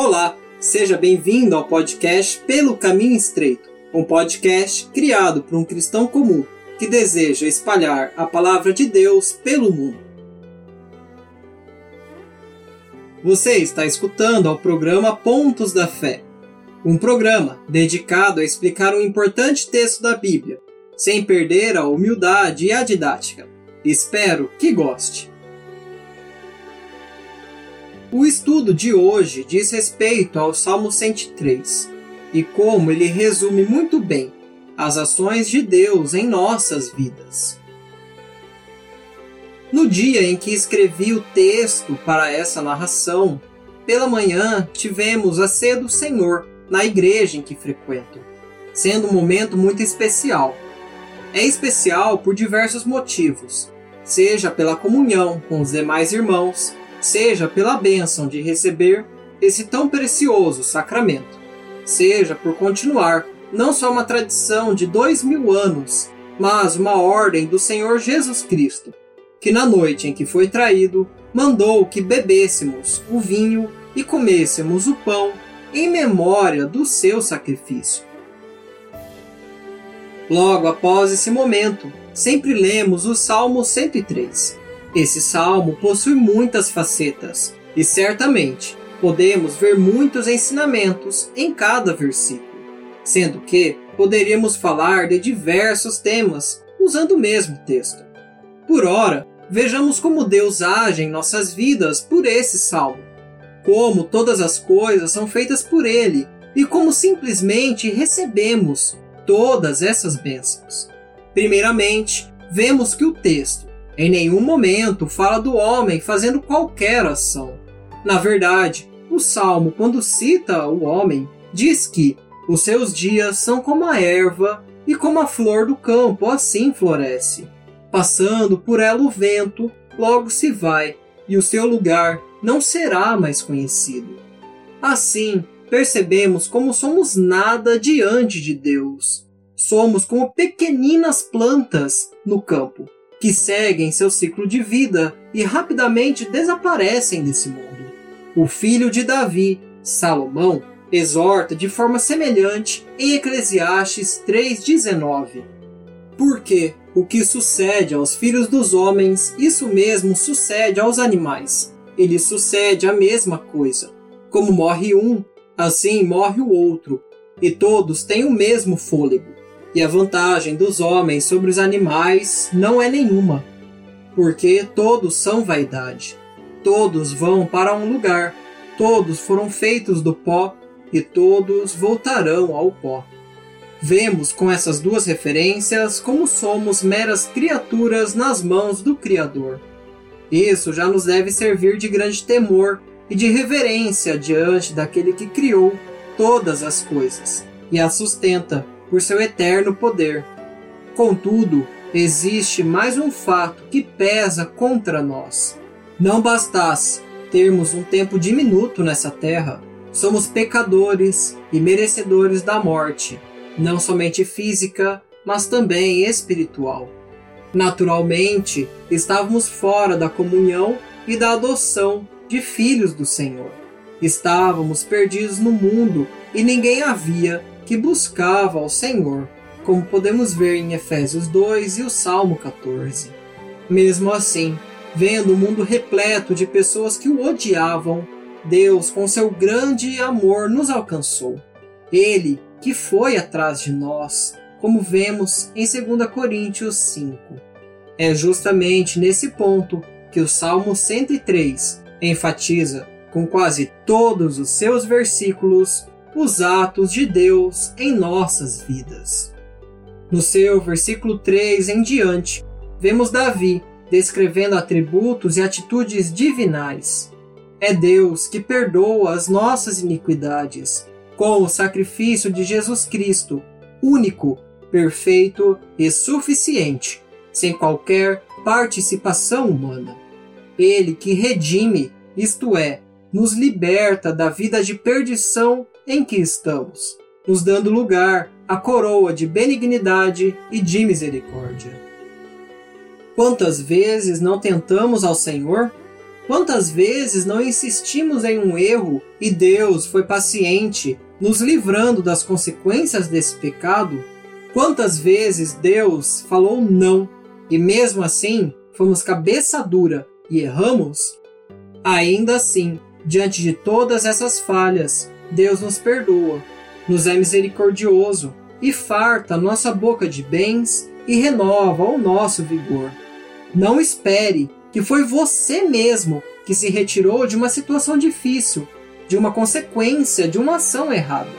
Olá, seja bem-vindo ao podcast Pelo Caminho Estreito, um podcast criado por um cristão comum que deseja espalhar a palavra de Deus pelo mundo. Você está escutando ao programa Pontos da Fé, um programa dedicado a explicar um importante texto da Bíblia, sem perder a humildade e a didática. Espero que goste. O estudo de hoje diz respeito ao Salmo 103 e como ele resume muito bem as ações de Deus em nossas vidas. No dia em que escrevi o texto para essa narração, pela manhã tivemos a ceia do Senhor na igreja em que frequento, sendo um momento muito especial. É especial por diversos motivos, seja pela comunhão com os demais irmãos, seja pela bênção de receber esse tão precioso sacramento, seja por continuar não só uma tradição de dois mil anos, mas uma ordem do Senhor Jesus Cristo, que na noite em que foi traído, mandou que bebêssemos o vinho e comêssemos o pão em memória do seu sacrifício. Logo após esse momento, sempre lemos o Salmo 103, esse salmo possui muitas facetas e certamente podemos ver muitos ensinamentos em cada versículo, sendo que poderíamos falar de diversos temas usando o mesmo texto. Por ora, vejamos como Deus age em nossas vidas por esse salmo, como todas as coisas são feitas por Ele e como simplesmente recebemos todas essas bênçãos. Primeiramente, vemos que o texto em nenhum momento fala do homem fazendo qualquer ação. Na verdade, o salmo, quando cita o homem, diz que os seus dias são como a erva e como a flor do campo, assim floresce. Passando por ela o vento, logo se vai, e o seu lugar não será mais conhecido. Assim, percebemos como somos nada diante de Deus. Somos como pequeninas plantas no campo que seguem seu ciclo de vida e rapidamente desaparecem desse mundo. O filho de Davi, Salomão, exorta de forma semelhante em Eclesiastes 3,19. Porque o que sucede aos filhos dos homens, isso mesmo sucede aos animais. Ele sucede a mesma coisa. Como morre um, assim morre o outro, e todos têm o mesmo fôlego. E a vantagem dos homens sobre os animais não é nenhuma, porque todos são vaidade. Todos vão para um lugar, todos foram feitos do pó e todos voltarão ao pó. Vemos com essas duas referências como somos meras criaturas nas mãos do Criador. Isso já nos deve servir de grande temor e de reverência diante daquele que criou todas as coisas e as sustenta por seu eterno poder. Contudo, existe mais um fato que pesa contra nós. Não bastasse termos um tempo diminuto nessa terra, somos pecadores e merecedores da morte, não somente física, mas também espiritual. Naturalmente, estávamos fora da comunhão e da adoção de filhos do Senhor. Estávamos perdidos no mundo e ninguém havia que buscava ao Senhor, como podemos ver em Efésios 2 e o Salmo 14. Mesmo assim, vendo o mundo repleto de pessoas que o odiavam, Deus, com seu grande amor, nos alcançou. Ele que foi atrás de nós, como vemos em 2 Coríntios 5. É justamente nesse ponto que o Salmo 103 enfatiza, com quase todos os seus versículos, os atos de Deus em nossas vidas. No seu versículo 3 em diante, vemos Davi descrevendo atributos e atitudes divinais. É Deus que perdoa as nossas iniquidades com o sacrifício de Jesus Cristo, único, perfeito e suficiente, sem qualquer participação humana. Ele que redime, isto é, nos liberta da vida de perdição em que estamos, nos dando lugar à coroa de benignidade e de misericórdia. Quantas vezes não tentamos ao Senhor? Quantas vezes não insistimos em um erro e Deus foi paciente, nos livrando das consequências desse pecado? Quantas vezes Deus falou não e mesmo assim fomos cabeça dura e erramos? Ainda assim, diante de todas essas falhas, Deus nos perdoa, nos é misericordioso e farta nossa boca de bens e renova o nosso vigor. Não espere que foi você mesmo que se retirou de uma situação difícil, de uma consequência de uma ação errada.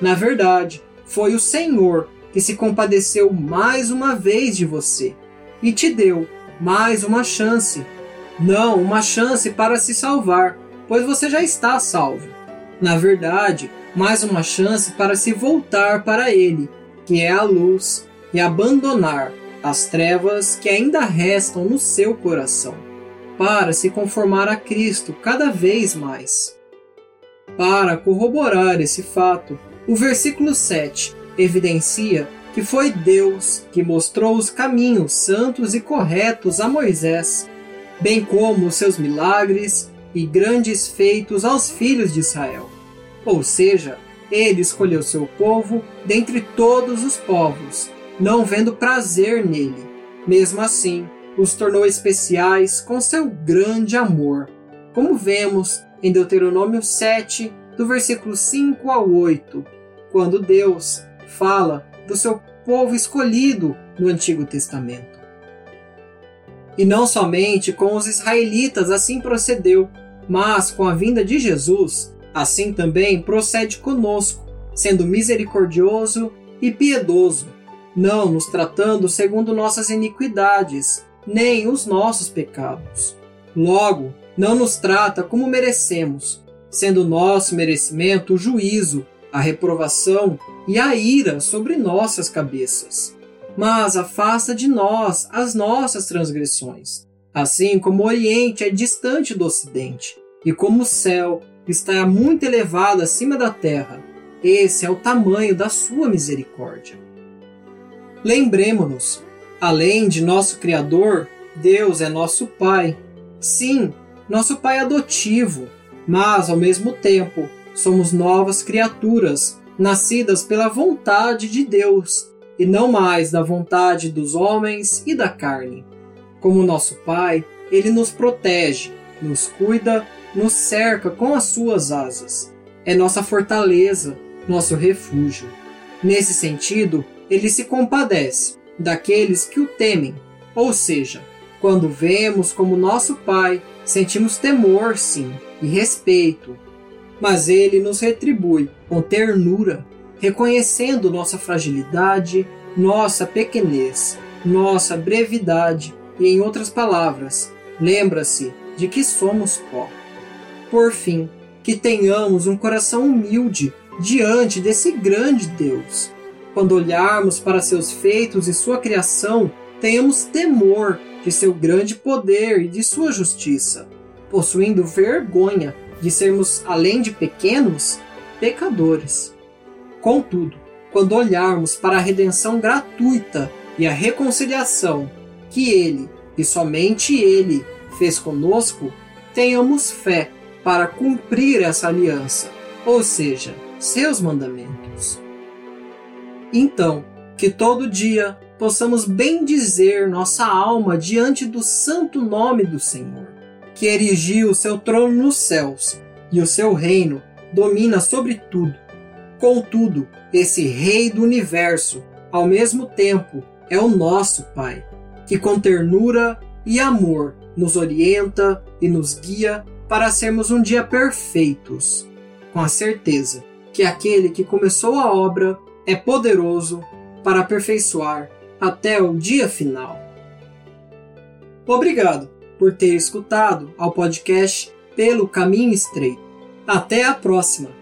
Na verdade, foi o Senhor que se compadeceu mais uma vez de você e te deu mais uma chance. Não uma chance para se salvar, pois você já está salvo. Na verdade, mais uma chance para se voltar para Ele, que é a luz, e abandonar as trevas que ainda restam no seu coração, para se conformar a Cristo cada vez mais. Para corroborar esse fato, o versículo 7 evidencia que foi Deus que mostrou os caminhos santos e corretos a Moisés, bem como os seus milagres e grandes feitos aos filhos de Israel. Ou seja, ele escolheu seu povo dentre todos os povos não vendo prazer nele. Mesmo assim, os tornou especiais com seu grande amor, como vemos em Deuteronômio 7, do versículo 5 ao 8, quando Deus fala do seu povo escolhido no Antigo Testamento. E não somente com os israelitas assim procedeu, mas com a vinda de Jesus, assim também procede conosco, sendo misericordioso e piedoso, não nos tratando segundo nossas iniquidades, nem os nossos pecados. Logo, não nos trata como merecemos, sendo nosso merecimento o juízo, a reprovação e a ira sobre nossas cabeças. Mas afasta de nós as nossas transgressões, assim como o Oriente é distante do Ocidente, e como o céu está muito elevado acima da terra. Esse é o tamanho da sua misericórdia. Lembremos-nos, além de nosso Criador, Deus é nosso Pai. Sim, nosso Pai adotivo, mas ao mesmo tempo somos novas criaturas, nascidas pela vontade de Deus e não mais da vontade dos homens e da carne. Como nosso Pai, Ele nos protege, nos cuida, nos cerca com as suas asas. É nossa fortaleza, nosso refúgio. Nesse sentido, ele se compadece daqueles que o temem, ou seja, quando vemos como nosso Pai, sentimos temor, sim, e respeito, mas ele nos retribui com ternura, reconhecendo nossa fragilidade, nossa pequenez, nossa brevidade e, em outras palavras, lembra-se de que somos pó. Por fim, que tenhamos um coração humilde diante desse grande Deus, quando olharmos para seus feitos e sua criação, tenhamos temor de seu grande poder e de sua justiça, possuindo vergonha de sermos, além de pequenos, pecadores. Contudo, quando olharmos para a redenção gratuita e a reconciliação que Ele, e somente Ele, fez conosco, tenhamos fé para cumprir essa aliança, ou seja, seus mandamentos. Então, que todo dia possamos bendizer nossa alma diante do santo nome do Senhor, que erigiu o seu trono nos céus e o seu reino domina sobre tudo. Contudo, esse Rei do universo, ao mesmo tempo, é o nosso Pai, que com ternura e amor nos orienta e nos guia para sermos um dia perfeitos, com a certeza que aquele que começou a obra é poderoso para aperfeiçoar até o dia final. Obrigado por ter escutado ao podcast Pelo Caminho Estreito. Até a próxima!